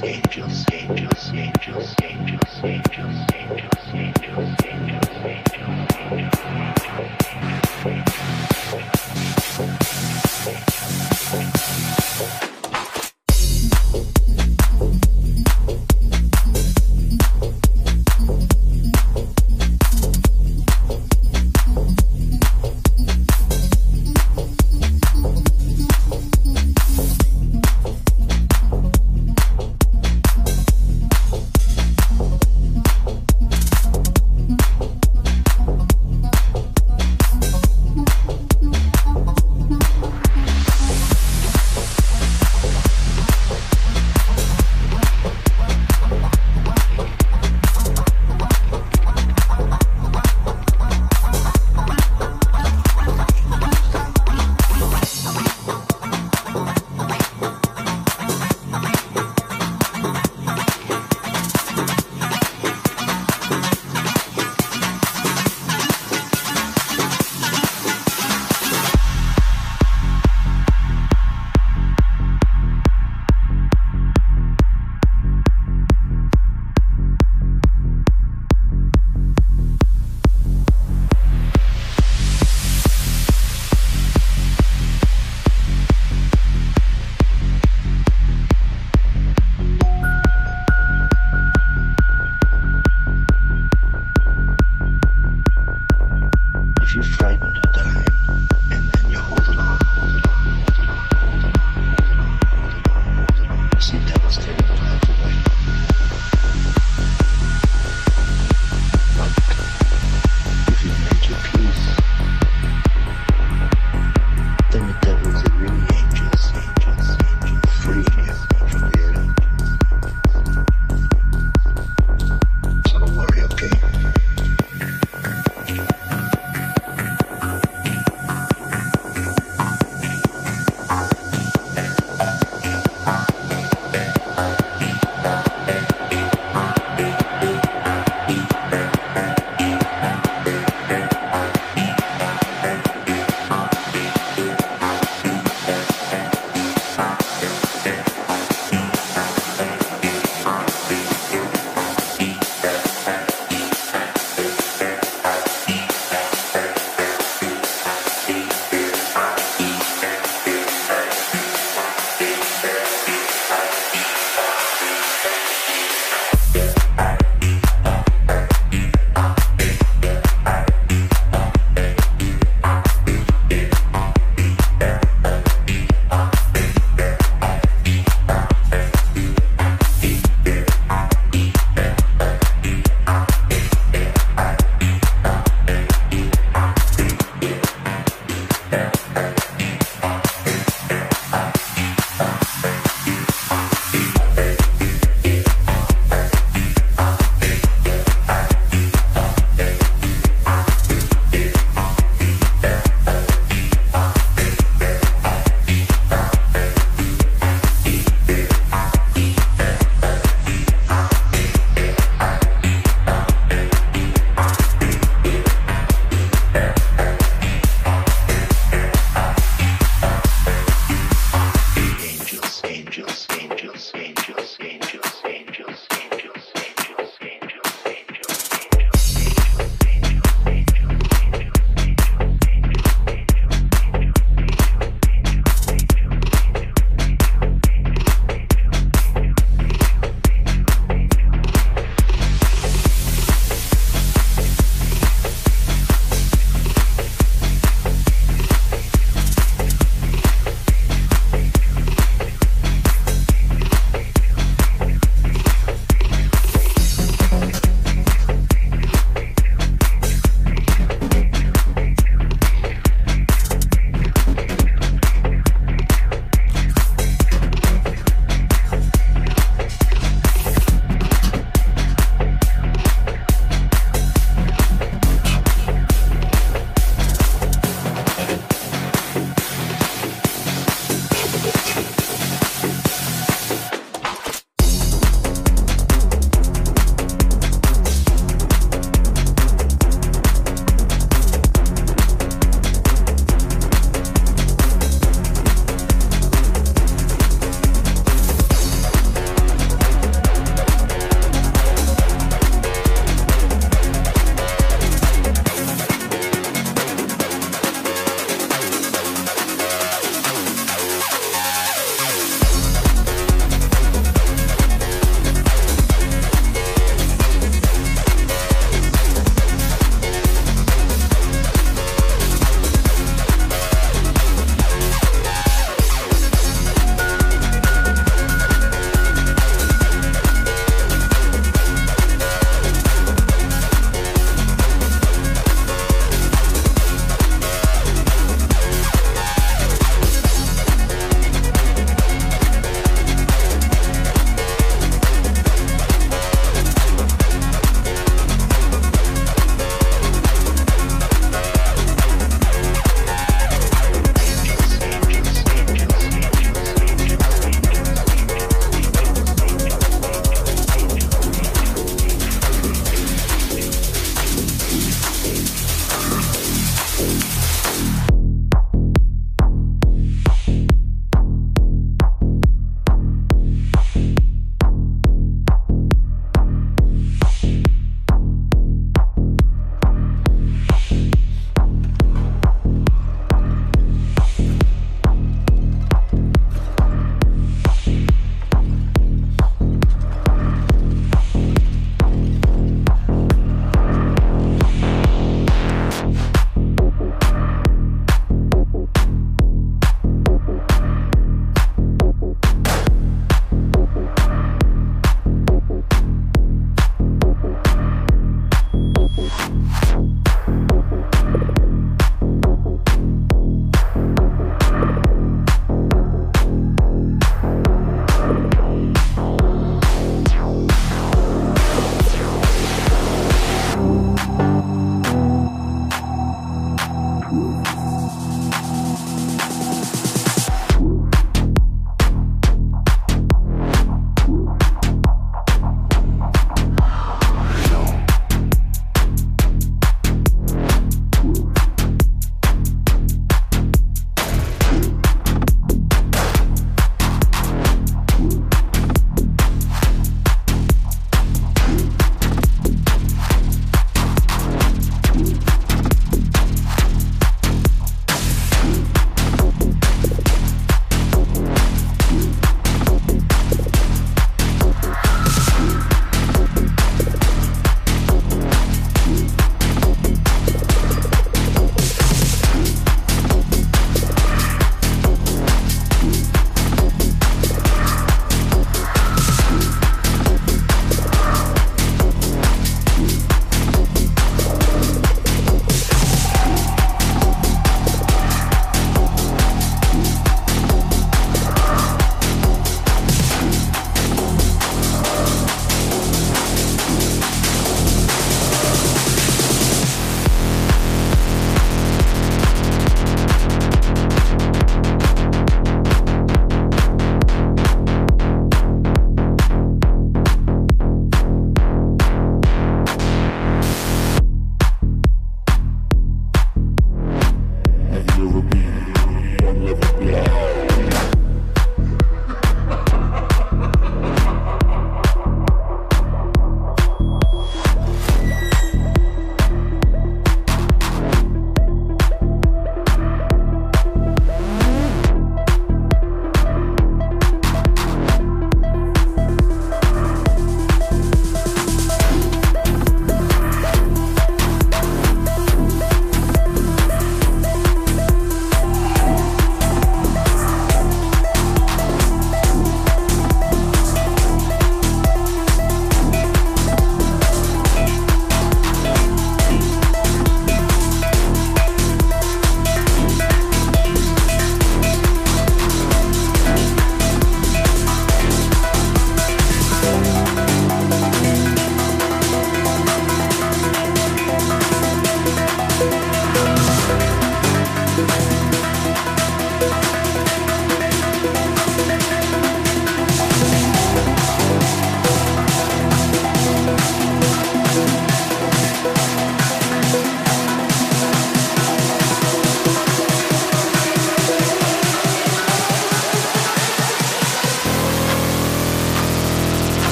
Angels, angels, angels, angels, angels, angels, angels, angels, angels.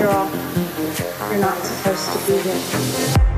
All, you're not supposed to be here.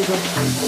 Supposed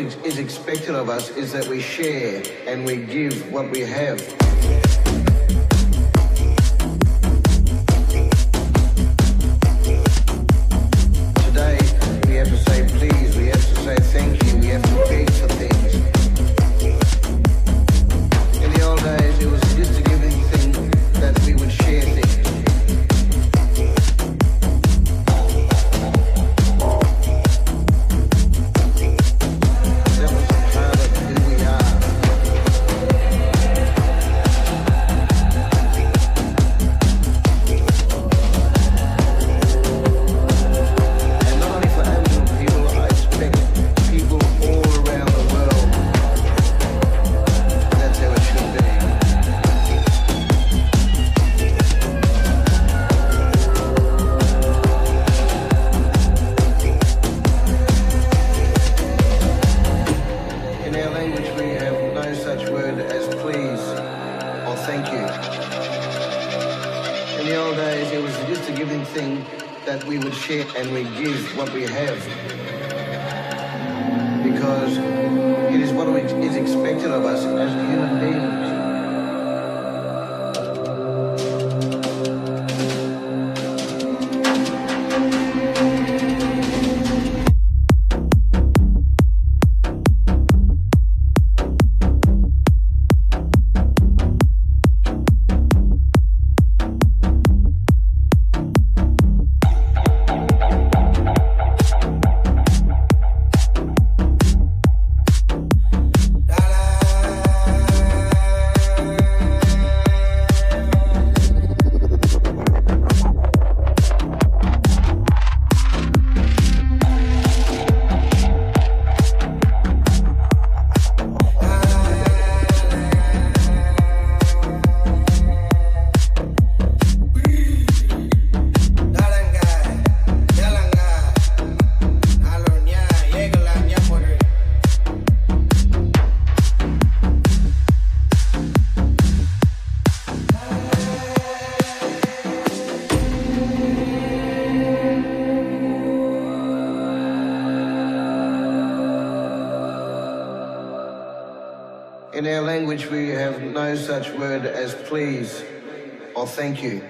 is expected of us is that we share and we give what we have. Such word as please or thank you.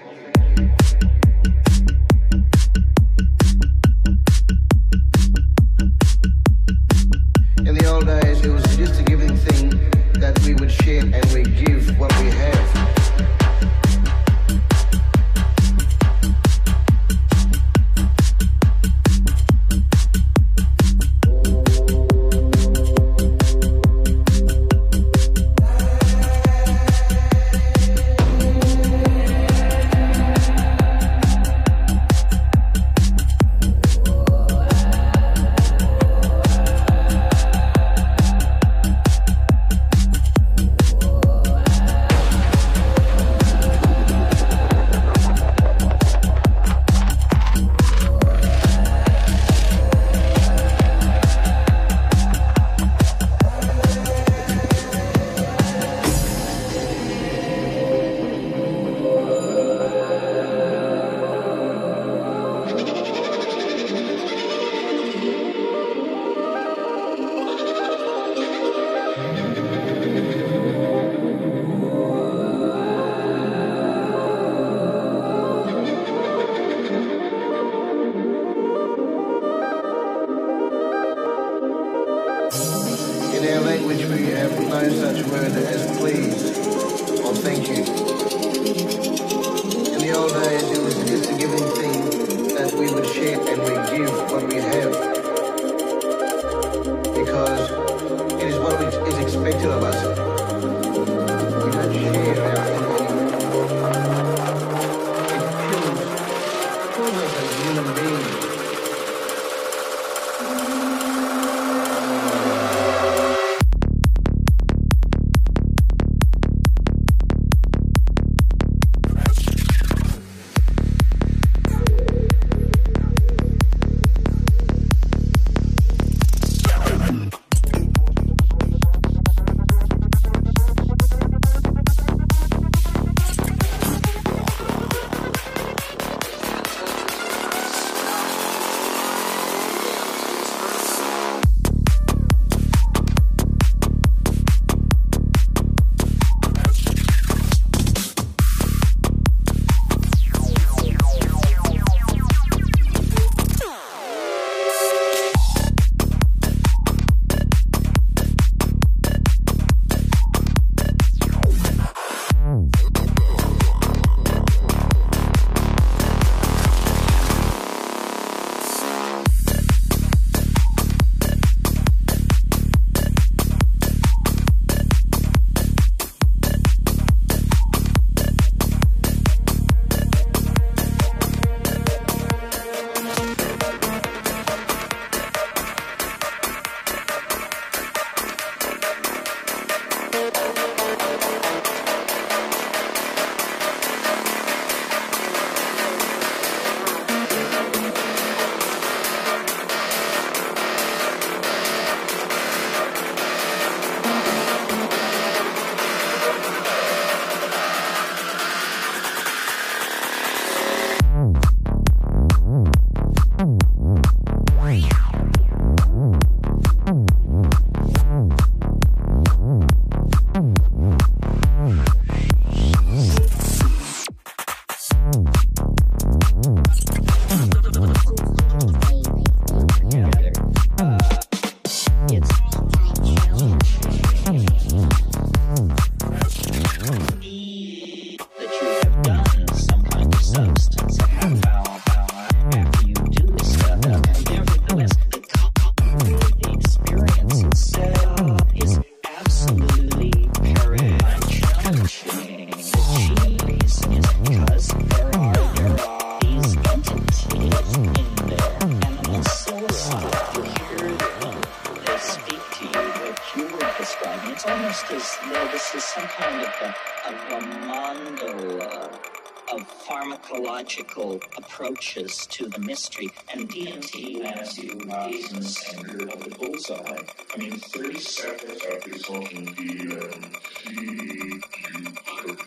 Approaches to the mystery. And DMT has you not in the center of the bullseye. I mean, 30 seconds after smoking DMT, you um, could